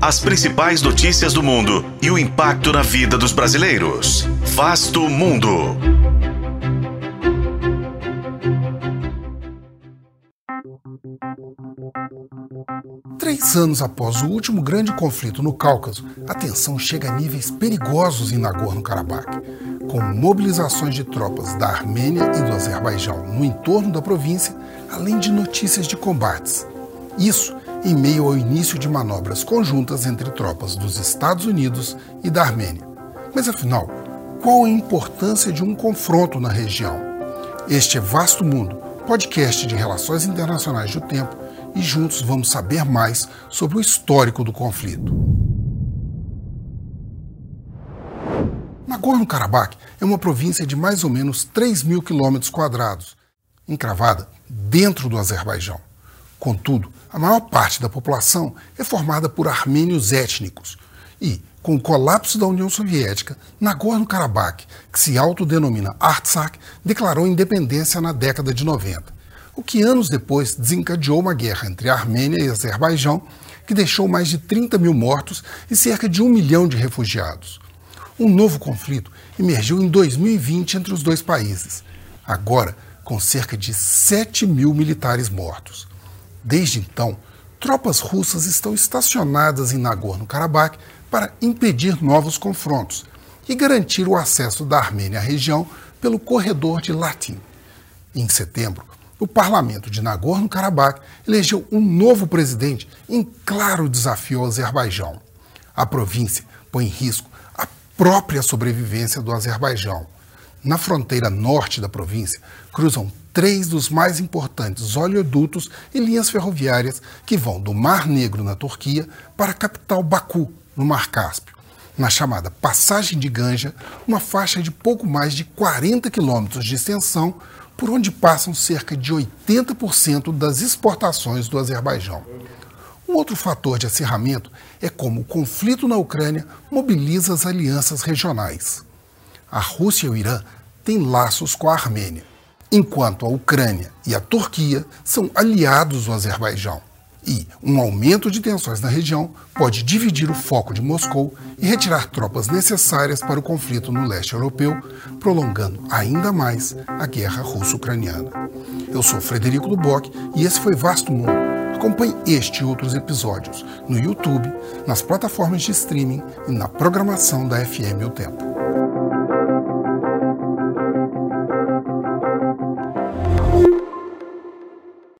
As principais notícias do mundo e o impacto na vida dos brasileiros. Vasto Mundo. Três anos após o último grande conflito no Cáucaso, a tensão chega a níveis perigosos em Nagorno-Karabakh, com mobilizações de tropas da Armênia e do Azerbaijão no entorno da província, além de notícias de combates. Isso em meio ao início de manobras conjuntas entre tropas dos Estados Unidos e da Armênia. Mas afinal, qual a importância de um confronto na região? Este é Vasto Mundo, podcast de relações internacionais do tempo, e juntos vamos saber mais sobre o histórico do conflito. Nagorno-Karabakh é uma província de mais ou menos 3 mil quilômetros quadrados, encravada dentro do Azerbaijão. Contudo, a maior parte da população é formada por armênios étnicos e, com o colapso da União Soviética, Nagorno-Karabakh, que se autodenomina Artsakh, declarou independência na década de 90, o que anos depois desencadeou uma guerra entre a Armênia e Azerbaijão que deixou mais de 30 mil mortos e cerca de um milhão de refugiados. Um novo conflito emergiu em 2020 entre os dois países, agora com cerca de 7 mil militares mortos. Desde então, tropas russas estão estacionadas em Nagorno-Karabakh para impedir novos confrontos e garantir o acesso da Armênia à região pelo corredor de Latim. Em setembro, o parlamento de Nagorno-Karabakh elegeu um novo presidente em claro desafio ao Azerbaijão. A província põe em risco a própria sobrevivência do Azerbaijão. Na fronteira norte da província, cruzam três dos mais importantes oleodutos e linhas ferroviárias que vão do Mar Negro, na Turquia, para a capital Baku, no Mar Cáspio. Na chamada Passagem de Ganja, uma faixa de pouco mais de 40 quilômetros de extensão, por onde passam cerca de 80% das exportações do Azerbaijão. Um outro fator de acirramento é como o conflito na Ucrânia mobiliza as alianças regionais. A Rússia e o Irã têm laços com a Armênia enquanto a Ucrânia e a Turquia são aliados do Azerbaijão. E um aumento de tensões na região pode dividir o foco de Moscou e retirar tropas necessárias para o conflito no leste europeu, prolongando ainda mais a guerra russo-ucraniana. Eu sou Frederico Duboc e esse foi Vasto Mundo. Acompanhe este e outros episódios no YouTube, nas plataformas de streaming e na programação da FM O Tempo.